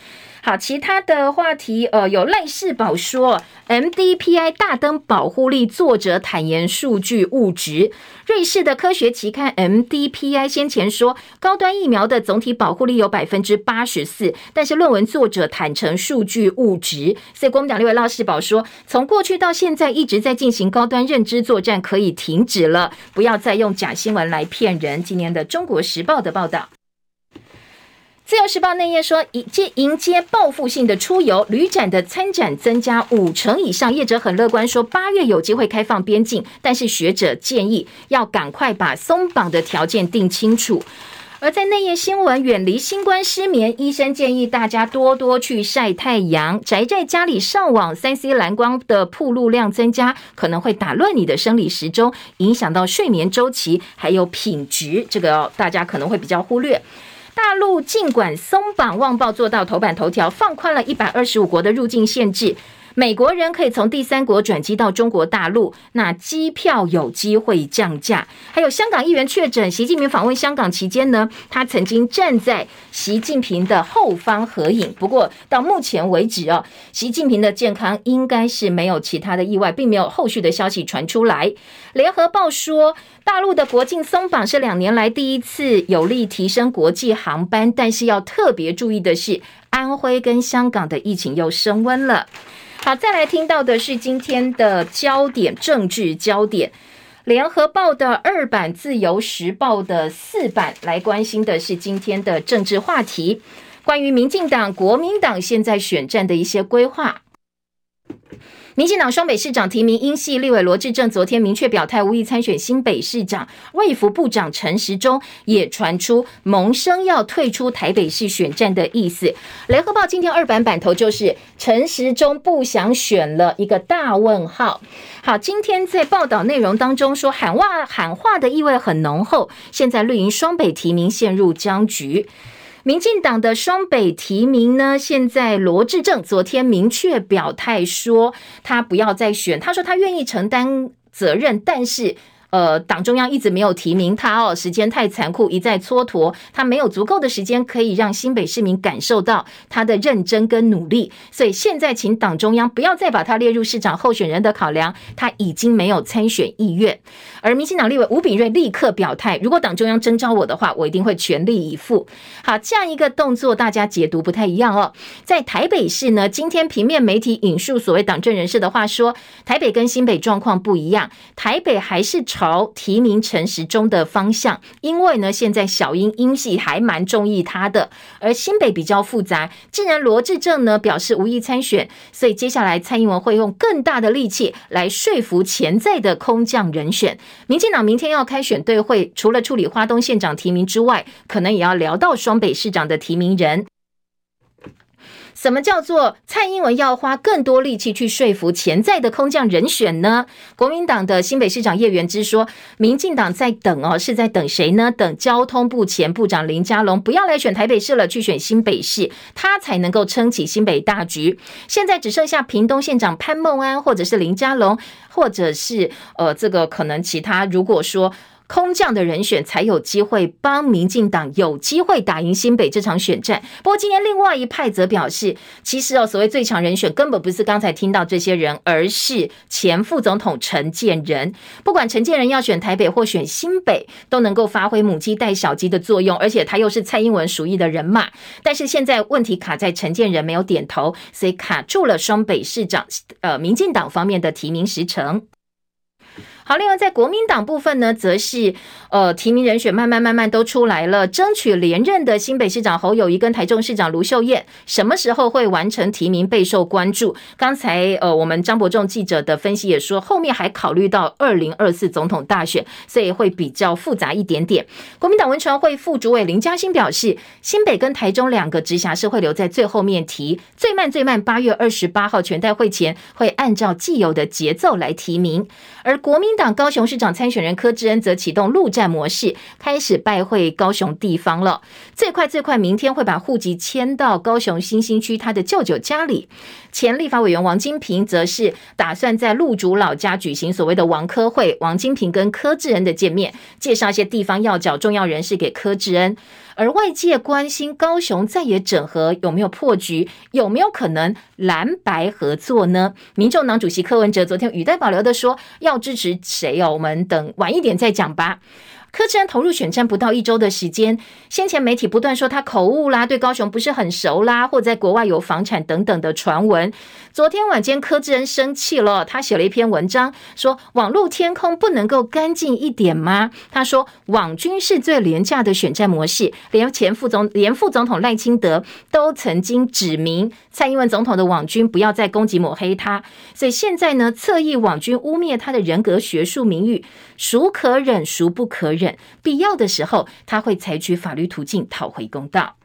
好，其他的话题，呃，有赖世宝说，MDPI 大灯保护力，作者坦言数据误值。瑞士的科学期刊 MDPI 先前说，高端疫苗的总体保护力有百分之八十四，但是论文作者坦承数据误值。所以国民党立委赖世宝说，从过去到现在一直在进行高端认知作战，可以停止了，不要再用假新闻来骗人。今年的中国时报的报道。自由时报内页说，迎接迎接报复性的出游，旅展的参展增加五成以上，业者很乐观，说八月有机会开放边境，但是学者建议要赶快把松绑的条件定清楚。而在内页新闻，远离新冠失眠，医生建议大家多多去晒太阳，宅在家里上网，三 C 蓝光的曝露量增加，可能会打乱你的生理时钟，影响到睡眠周期，还有品质，这个大家可能会比较忽略。大陆尽管松绑，旺报做到头版头条，放宽了一百二十五国的入境限制。美国人可以从第三国转机到中国大陆，那机票有机会降价。还有香港议员确诊，习近平访问香港期间呢，他曾经站在习近平的后方合影。不过到目前为止哦，习近平的健康应该是没有其他的意外，并没有后续的消息传出来。联合报说，大陆的国境松绑是两年来第一次，有力提升国际航班，但是要特别注意的是，安徽跟香港的疫情又升温了。好，再来听到的是今天的焦点政治焦点，联合报的二版，自由时报的四版，来关心的是今天的政治话题，关于民进党、国民党现在选战的一些规划。民进党双北市长提名英系立委罗志正昨天明确表态无意参选新北市长，卫福部长陈时中也传出萌生要退出台北市选战的意思。联合报今天二版版头就是陈时中不想选了一个大问号。好，今天在报道内容当中说喊话喊话的意味很浓厚，现在绿营双北提名陷入僵局。民进党的双北提名呢，现在罗志正昨天明确表态说，他不要再选。他说他愿意承担责任，但是。呃，党中央一直没有提名他哦，时间太残酷，一再蹉跎，他没有足够的时间可以让新北市民感受到他的认真跟努力，所以现在请党中央不要再把他列入市长候选人的考量，他已经没有参选意愿。而民进党立委吴秉叡立刻表态，如果党中央征召我的话，我一定会全力以赴。好，这样一个动作，大家解读不太一样哦。在台北市呢，今天平面媒体引述所谓党政人士的话说，台北跟新北状况不一样，台北还是朝提名陈时中的方向，因为呢，现在小英英系还蛮中意他的，而新北比较复杂。既然罗志政呢表示无意参选，所以接下来蔡英文会用更大的力气来说服潜在的空降人选。民进党明天要开选对会，除了处理花东县长提名之外，可能也要聊到双北市长的提名人。什么叫做蔡英文要花更多力气去说服潜在的空降人选呢？国民党的新北市长叶元之说，民进党在等哦，是在等谁呢？等交通部前部长林佳龙不要来选台北市了，去选新北市，他才能够撑起新北大局。现在只剩下屏东县长潘孟安，或者是林佳龙，或者是呃，这个可能其他。如果说。空降的人选才有机会帮民进党有机会打赢新北这场选战。不过今天另外一派则表示，其实哦，所谓最强人选根本不是刚才听到这些人，而是前副总统陈建仁。不管陈建仁要选台北或选新北，都能够发挥母鸡带小鸡的作用，而且他又是蔡英文属意的人马。但是现在问题卡在陈建仁没有点头，所以卡住了双北市长呃民进党方面的提名时程。好，另外在国民党部分呢，则是呃提名人选慢慢慢慢都出来了，争取连任的新北市长侯友谊跟台中市长卢秀燕，什么时候会完成提名备受关注。刚才呃我们张伯仲记者的分析也说，后面还考虑到二零二四总统大选，所以会比较复杂一点点。国民党文传会副主委林嘉欣表示，新北跟台中两个直辖市会留在最后面提，最慢最慢八月二十八号全代会前会按照既有的节奏来提名，而国民。党高雄市长参选人柯志恩则启动陆战模式，开始拜会高雄地方了。最快最快，明天会把户籍迁到高雄新兴区他的舅舅家里。前立法委员王金平则是打算在路主老家举行所谓的王柯会，王金平跟柯志恩的见面，介绍一些地方要角、重要人士给柯志恩。而外界关心高雄再也整合有没有破局，有没有可能蓝白合作呢？民众党主席柯文哲昨天语带保留的说，要支持谁哦？我们等晚一点再讲吧。柯志恩投入选战不到一周的时间，先前媒体不断说他口误啦，对高雄不是很熟啦，或在国外有房产等等的传闻。昨天晚间，柯志恩生气了，他写了一篇文章，说网络天空不能够干净一点吗？他说网军是最廉价的选战模式，连前副总连副总统赖清德都曾经指明蔡英文总统的网军不要再攻击抹黑他，所以现在呢，侧翼网军污蔑他的人格、学术、名誉，孰可忍，孰不可忍。必要的时候，他会采取法律途径讨回公道。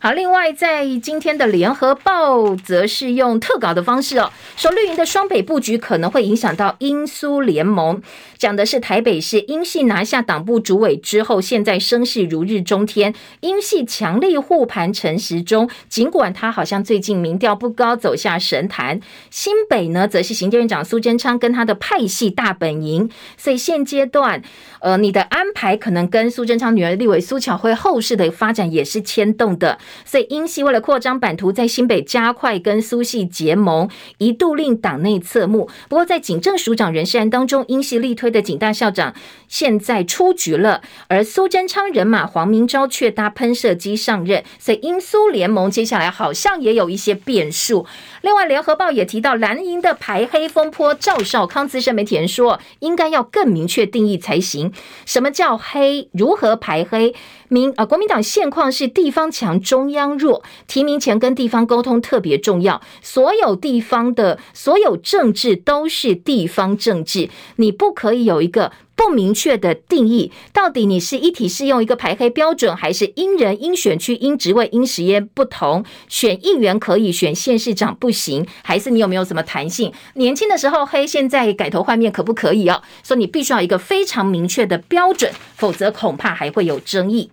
好，另外在今天的联合报，则是用特稿的方式哦，说绿营的双北布局可能会影响到英苏联盟。讲的是台北市英系拿下党部主委之后，现在声势如日中天，英系强力护盘陈时中，尽管他好像最近民调不高，走下神坛。新北呢，则是行政院长苏贞昌跟他的派系大本营，所以现阶段，呃，你的安排可能跟苏贞昌女儿立委苏巧慧后世的发展也是牵动的。所以英系为了扩张版图，在新北加快跟苏系结盟，一度令党内侧目。不过在警政署长人事案当中，英系力推的警大校长现在出局了，而苏贞昌人马黄明昭却搭喷射机上任，所以英苏联盟接下来好像也有一些变数。另外，联合报也提到蓝营的排黑风波，赵少康资深媒体人说，应该要更明确定义才行。什么叫黑？如何排黑？民啊，国民党现况是地方强，中央弱。提名前跟地方沟通特别重要。所有地方的所有政治都是地方政治，你不可以有一个不明确的定义。到底你是一体适用一个排黑标准，还是因人、因选区、因职位、因时间不同，选议员可以，选县市长不行？还是你有没有什么弹性？年轻的时候黑，现在改头换面可不可以哦？所以你必须要一个非常明确的标准，否则恐怕还会有争议。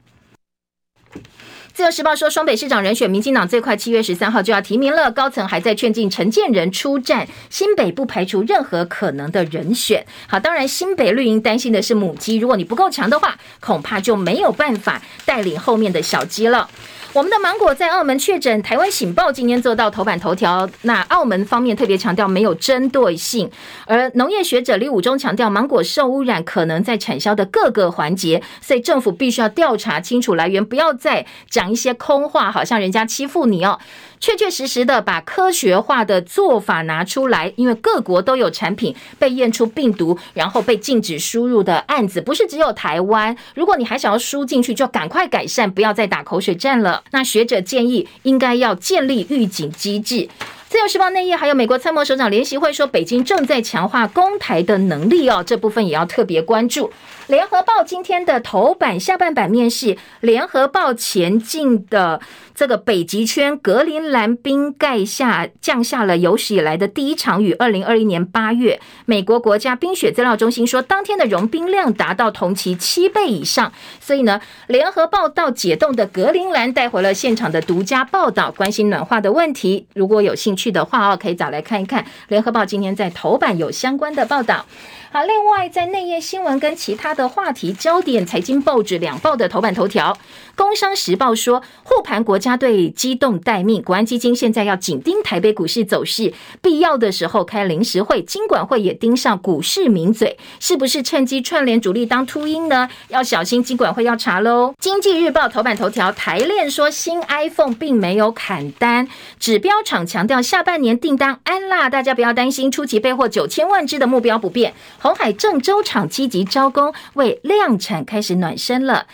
自由时报说，双北市长人选，民进党最快七月十三号就要提名了，高层还在劝进陈建仁出战，新北不排除任何可能的人选。好，当然新北绿营担心的是母鸡，如果你不够强的话，恐怕就没有办法带领后面的小鸡了。我们的芒果在澳门确诊，台湾醒报今天做到头版头条。那澳门方面特别强调没有针对性，而农业学者李武忠强调芒果受污染可能在产销的各个环节，所以政府必须要调查清楚来源，不要再讲一些空话，好像人家欺负你哦。确确实实的把科学化的做法拿出来，因为各国都有产品被验出病毒，然后被禁止输入的案子，不是只有台湾。如果你还想要输进去，就赶快改善，不要再打口水战了。那学者建议应该要建立预警机制。自由时报内页还有美国参谋首长联席会说，北京正在强化攻台的能力哦，这部分也要特别关注。联合报今天的头版下半版面是联合报前进的。这个北极圈格陵兰冰盖下降下了有史以来的第一场雨。二零二一年八月，美国国家冰雪资料中心说，当天的融冰量达到同期七倍以上。所以呢，联合报到解冻的格陵兰带回了现场的独家报道，关心暖化的问题。如果有兴趣的话哦，可以找来看一看。联合报今天在头版有相关的报道。好，另外在内页新闻跟其他的话题焦点，财经报纸两报的头版头条。工商时报说，护盘国家队机动待命，国安基金现在要紧盯台北股市走势，必要的时候开临时会，金管会也盯上股市名嘴，是不是趁机串联主力当秃鹰呢？要小心，金管会要查喽。经济日报头版头条，台链说新 iPhone 并没有砍单，指标厂强调下半年订单安啦，大家不要担心，初期备货九千万只的目标不变。红海郑州厂积极招工，为量产开始暖身了。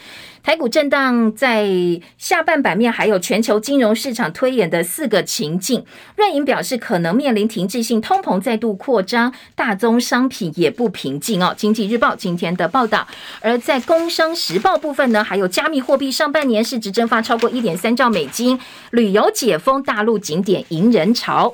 台股震荡，在下半版面还有全球金融市场推演的四个情境。瑞银表示可能面临停滞性通膨再度扩张，大宗商品也不平静哦。经济日报今天的报道，而在工商时报部分呢，还有加密货币上半年市值蒸发超过一点三兆美金，旅游解封，大陆景点迎人潮。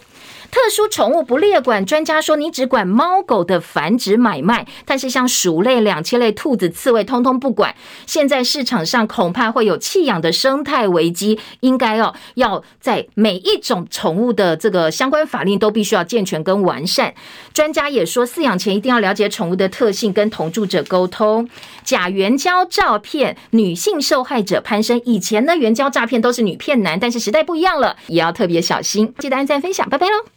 特殊宠物不列管，专家说你只管猫狗的繁殖买卖，但是像鼠类、两栖类、兔子、刺猬，通通不管。现在市场上恐怕会有弃养的生态危机，应该哦要在每一种宠物的这个相关法令都必须要健全跟完善。专家也说，饲养前一定要了解宠物的特性，跟同住者沟通。假援交照骗，女性受害者攀升。以前呢，援交诈骗都是女骗男，但是时代不一样了，也要特别小心。记得按赞分享，拜拜喽。